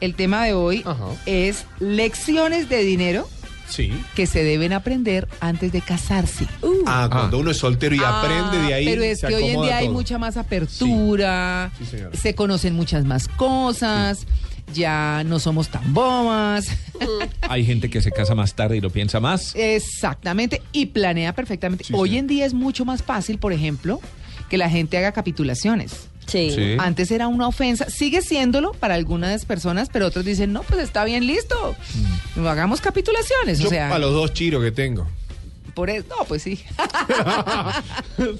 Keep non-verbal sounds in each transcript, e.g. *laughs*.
el tema de hoy Ajá. es lecciones de dinero Sí. que se deben aprender antes de casarse. Uh. Ah, cuando uno es soltero y Ah, aprende de ahí. Pero es se que hoy en día hay mucha más apertura, Sí, se conocen muchas más cosas, ya no somos tan bobas. *laughs* Hay gente que se casa más tarde y lo piensa más. Exactamente, y planea perfectamente. Sí, hoy sí. en día es mucho más fácil, por ejemplo, que la gente haga capitulaciones. Sí. Sí. Antes era una ofensa, sigue siéndolo para algunas personas, pero otros dicen, no, pues está bien listo. Hagamos capitulaciones. Yo o sea, a los dos chiros que tengo. por eso, no, pues sí. *laughs*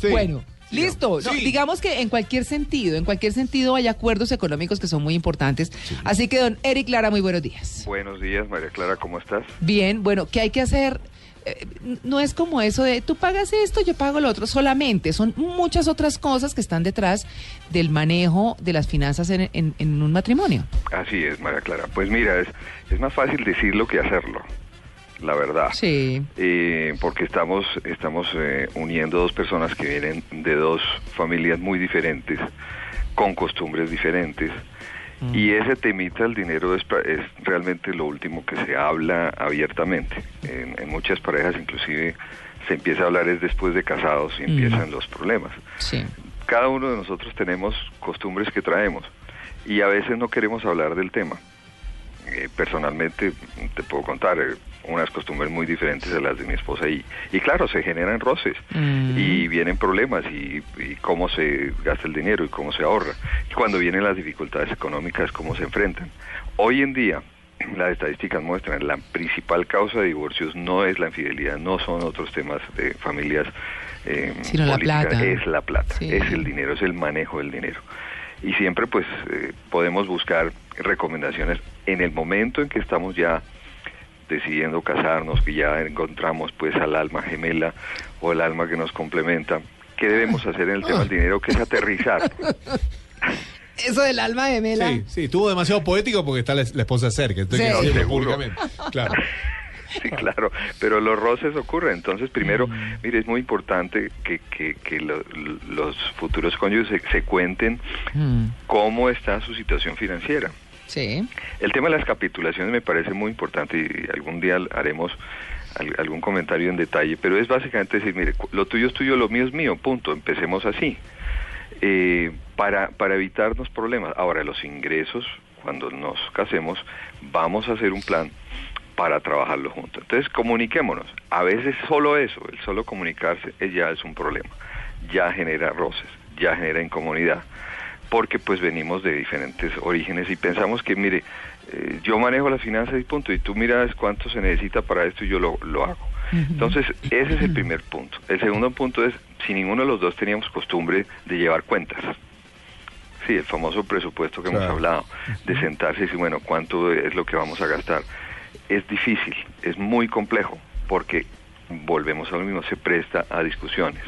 Sí. Bueno, listo. No, Sí. digamos que en cualquier sentido, en cualquier sentido hay acuerdos económicos que son muy importantes. Así que, don Eric Lara, muy buenos días. Buenos días, María Clara, ¿cómo estás? Bien, bueno, ¿qué hay que hacer? Eh, no es como eso de tú pagas esto, yo pago lo otro, solamente son muchas otras cosas que están detrás del manejo de las finanzas en, en- en un matrimonio. Así es, María Clara. Pues mira, es, es más fácil decirlo que hacerlo, la verdad. Sí. Eh, porque estamos, estamos eh, uniendo dos personas que vienen de dos familias muy diferentes, con costumbres diferentes. Y ese temita del dinero es, es realmente lo último que se habla abiertamente. En, en muchas parejas inclusive se empieza a hablar es después de casados y empiezan los problemas. Sí. cada uno de nosotros tenemos costumbres que traemos y a veces no queremos hablar del tema. Eh, personalmente te puedo contar eh, unas costumbres muy diferentes a las de mi esposa y, y claro, se generan roces Mm. y vienen problemas y, y cómo se gasta el dinero y cómo se ahorra. Y cuando vienen las dificultades económicas, cómo se enfrentan. Hoy en día, *clears throat* las estadísticas muestran la principal causa de divorcios no es la infidelidad, no son otros temas de familias eh, Sino la plata. es la plata, Sí. es el dinero, es el manejo del dinero. Y siempre pues eh, podemos buscar recomendaciones en el momento en que estamos ya decidiendo casarnos, que ya encontramos pues al alma gemela o el alma que nos complementa. ¿Qué debemos hacer en el tema del dinero? Que es aterrizar. *laughs* Eso del alma de Mela. Sí, sí, estuvo demasiado poético porque está la, la esposa cerca. Entonces, Sí. que públicamente. Claro. *laughs* Sí, claro, pero los roces ocurren. Entonces, primero, mire, es muy importante que, que, que lo- los futuros cónyuges se, se cuenten Mm, cómo está su situación financiera. Sí. El tema de las capitulaciones me parece muy importante y algún día haremos al- algún comentario en detalle, pero es básicamente decir, mire, lo tuyo es tuyo, lo mío es mío, punto, empecemos así, Eh, para, para evitarnos problemas. Ahora, los ingresos, cuando nos casemos, vamos a hacer un plan para trabajarlo juntos. Entonces, comuniquémonos. A veces solo eso, el solo comunicarse, eh, ya es un problema, ya genera roces, ya genera incomodidad porque pues venimos de diferentes orígenes y pensamos que, mire, eh, yo manejo las finanzas y punto, y tú miras cuánto se necesita para esto y yo lo, lo hago. Entonces, ese es el primer punto. El segundo punto es, si ninguno de los dos teníamos costumbre de llevar cuentas. Sí, el famoso presupuesto que hemos hablado, de sentarse y decir, bueno, ¿cuánto es lo que vamos a gastar? Es difícil, es muy complejo, porque volvemos a lo mismo, se presta a discusiones.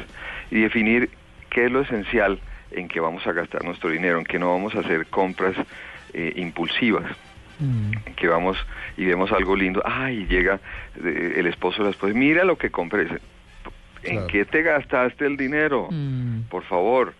Y definir qué es lo esencial en que vamos a gastar nuestro dinero, en que no vamos a hacer compras eh, impulsivas, Mm. en que vamos y vemos algo lindo, ay, llega eh, el esposo o la esposa, mira lo que compré, ¿en Claro. qué te gastaste el dinero? Mm. Por favor,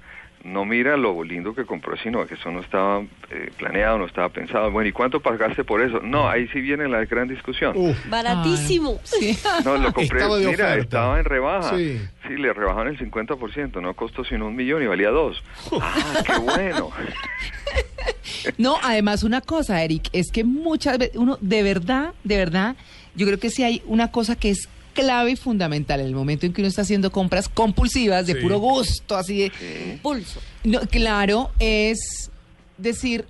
no mira lo lindo que compró, sino que eso no estaba eh, planeado, no estaba pensado. Bueno, ¿y cuánto pagaste por eso? No, ahí sí viene la gran discusión. Uf, Baratísimo. Sí. No, lo compré, Estaba de mira, oferta. estaba en rebaja. Sí. Sí. le rebajaron el 50%, no costó sino un millón y valía dos. Ah, qué bueno. *laughs* No, además una cosa, Eric, es que muchas veces uno, de verdad, de verdad, yo creo que sí hay una cosa que es clave y fundamental en el momento en que uno está haciendo compras compulsivas de Sí. puro gusto, así de... Pulso. No, claro, es decir,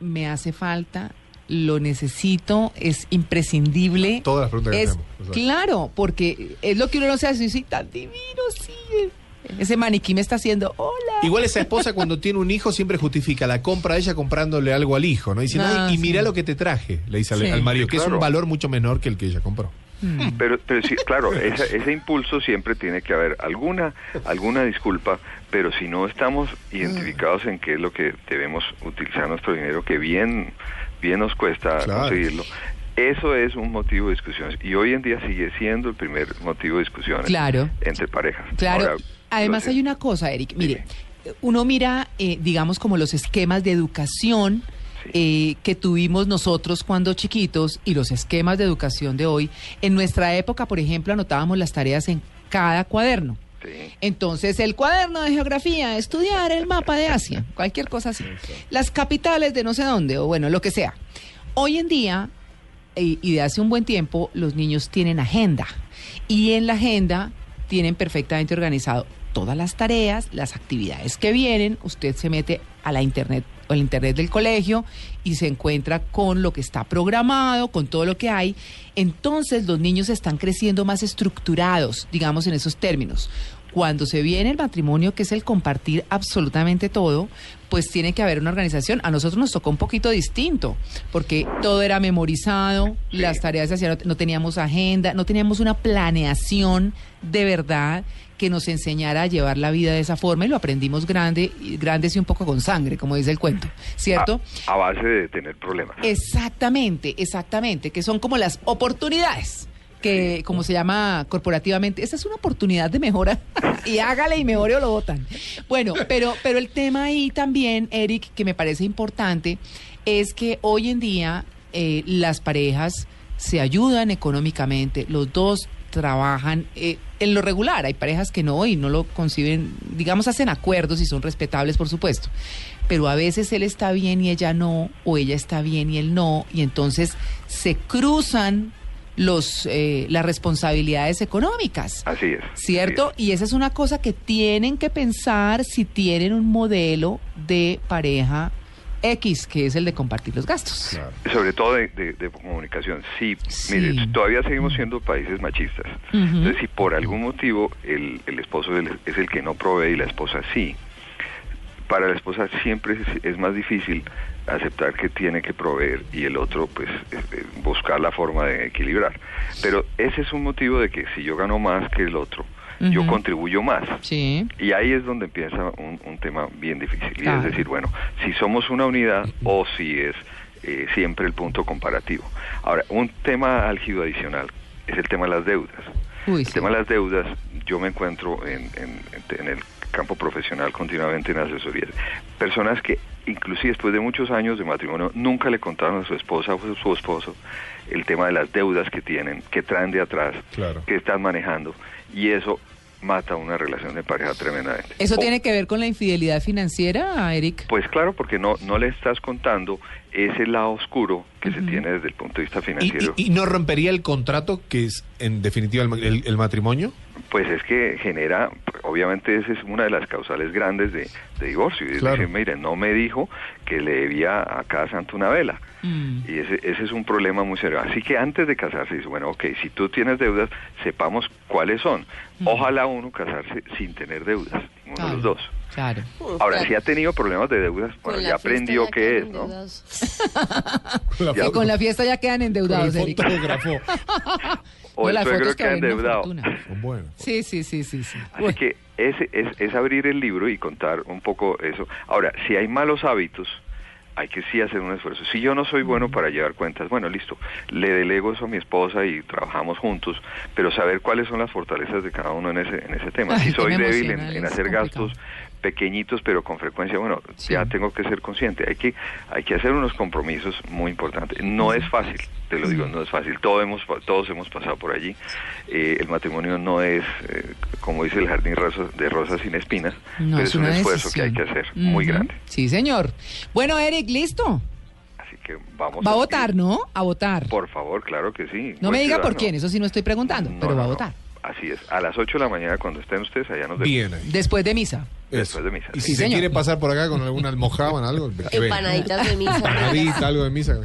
me hace falta, lo necesito, es imprescindible. Todas las preguntas que es, hacemos, exacto. Claro, porque es lo que uno no se hace, sí, tan divino, sí. Ese maniquí me está haciendo, hola. Igual esa esposa cuando tiene un hijo siempre justifica la compra de ella comprándole algo al hijo, ¿no? Diciendo, Ah, "Ay, y sí. mira lo que te traje, le dice al, Sí. al marido, que es un valor mucho menor que el que ella compró. Pero, pero sí, claro, *laughs* esa- ese impulso siempre tiene que haber alguna, alguna disculpa, pero si no estamos identificados en qué es lo que debemos utilizar nuestro dinero, que bien, bien nos cuesta Claro. conseguirlo, eso es un motivo de discusiones. Y hoy en día sigue siendo el primer motivo de discusiones Claro. entre parejas. Claro. Ahora, Además hay una cosa, Eric. Mire, uno mira, eh, digamos, como los esquemas de educación eh, que tuvimos nosotros cuando chiquitos y los esquemas de educación de hoy. En nuestra época, por ejemplo, anotábamos las tareas en cada cuaderno. Entonces, el cuaderno de geografía, estudiar el mapa de Asia, cualquier cosa así. Las capitales de no sé dónde, o bueno, lo que sea. Hoy en día, eh, y de hace un buen tiempo, los niños tienen agenda. Y en la agenda tienen perfectamente organizado todas las tareas, las actividades que vienen. Usted se mete a la internet el internet del colegio y se encuentra con lo que está programado, con todo lo que hay. Entonces los niños están creciendo más estructurados, digamos en esos términos. Cuando se viene el matrimonio, que es el compartir absolutamente todo, pues tiene que haber una organización. A nosotros nos tocó un poquito distinto, porque todo era memorizado, las tareas se hacían, no, no teníamos agenda, no teníamos una planeación de verdad que nos enseñara a llevar la vida de esa forma y lo aprendimos grande, grandes y un poco con sangre, como dice el cuento, ¿cierto? A, a base de tener problemas. Exactamente, exactamente, que son como las oportunidades que, como se llama corporativamente, esa es una oportunidad de mejora *laughs* y hágale y mejore o lo votan. Bueno, pero, pero el tema ahí también, Eric, que me parece importante, es que hoy en día eh, las parejas se ayudan económicamente, los dos trabajan eh, en lo regular. Hay parejas que no y no lo conciben, digamos, hacen acuerdos y son respetables, por supuesto. Pero a veces él está bien y ella no, o ella está bien y él no, y entonces se cruzan los eh, las responsabilidades económicas. Así es. ¿Cierto? así Y esa es una cosa que tienen que pensar si tienen un modelo de pareja X, que es el de compartir los gastos. Sobre todo de, de- de comunicación. Sí, Sí. mire, todavía seguimos siendo países machistas. Entonces, si por algún motivo el, el esposo es el- es el que no provee y la esposa sí, para la esposa siempre es, es más difícil aceptar que tiene que proveer y el otro pues buscar la forma de equilibrar. Pero ese es un motivo de que si yo gano más que el otro, yo contribuyo más. Sí. Y ahí es donde empieza un, un tema bien difícil. Y Claro. es decir, bueno, si somos una unidad o si es eh, siempre el punto comparativo. Ahora, un tema álgido adicional es el tema de las deudas. Uy, El sí. tema de las deudas, yo me encuentro en, en- en el campo profesional continuamente en asesorías. Personas que, inclusive después de muchos años de matrimonio, nunca le contaron a su esposa o a su esposo el tema de las deudas que tienen, que traen de atrás, Claro. que están manejando. Y eso mata una relación de pareja tremendamente. ¿Eso O- tiene que ver con la infidelidad financiera, Eric? Pues claro, porque no, no le estás contando ese lado oscuro que se tiene desde el punto de vista ¿Y, financiero. y- y no rompería el contrato que es, en definitiva, el, ma- el- el matrimonio? Pues es que genera, obviamente esa es una de las causales grandes de, de divorcio. Y es Claro. decir, mire, no me dijo que le debía a cada santo una vela. Mm. Y ese, ese es un problema muy serio. Así que antes de casarse, dice, bueno, ok, si tú tienes deudas, sepamos cuáles son. Mm. Ojalá uno casarse sin tener deudas, uno de los dos. Claro. Ahora, Claro. si ha tenido problemas de deudas, bueno, ya aprendió ya qué es, ¿no? *laughs* Con la Ya. Con la fiesta ya quedan endeudados, el Eric. fotógrafo. *laughs* O No, el suegro fotos que ha valen una endeudado. *laughs* Bueno. Sí, sí, sí, sí. sí. Así Bueno, que ese es, es abrir el libro y contar un poco eso. Ahora, si hay malos hábitos, hay que sí hacer un esfuerzo. Si yo no soy bueno para llevar cuentas, bueno, listo, le delego eso a mi esposa y trabajamos juntos, pero saber cuáles son las fortalezas de cada uno en ese, en ese tema. Ay, si soy débil en, es hacer complicado. gastos pequeñitos, pero con frecuencia, bueno, Sí. ya tengo que ser consciente. Hay que, hay que hacer unos compromisos muy importantes. No es fácil, te lo digo, no es fácil. Todos hemos, todos hemos pasado por allí. Eh, el matrimonio no es, eh, como dice el jardín de rosas sin espinas, no, pero es es un esfuerzo que hay que hacer, muy grande. Sí, señor. Bueno, Eric, listo. Así que vamos Va a votar, ¿no? A votar. Por favor, claro que sí. No Buen me diga por quién, eso sí no estoy preguntando, No, pero no, va a no. votar. Así es. A las 8 de la mañana, cuando estén ustedes allá, nos vemos. Bien ahí. Después de misa. Después de misa. Y Sí, si se señor. quiere pasar por acá con alguna almojábana, algo. Empanaditas de misa. Empanadita, algo de misa.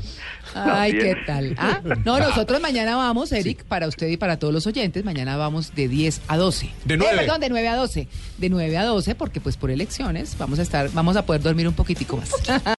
Ay. ¿qué tal? Ah, no, nosotros mañana vamos, Eric, para usted y para todos los oyentes, mañana vamos de 10 a 12. De Eh, nueve. perdón, de 9 a 12. De 9 a 12, porque pues por elecciones vamos a estar, vamos a poder dormir un poquitico más. *laughs*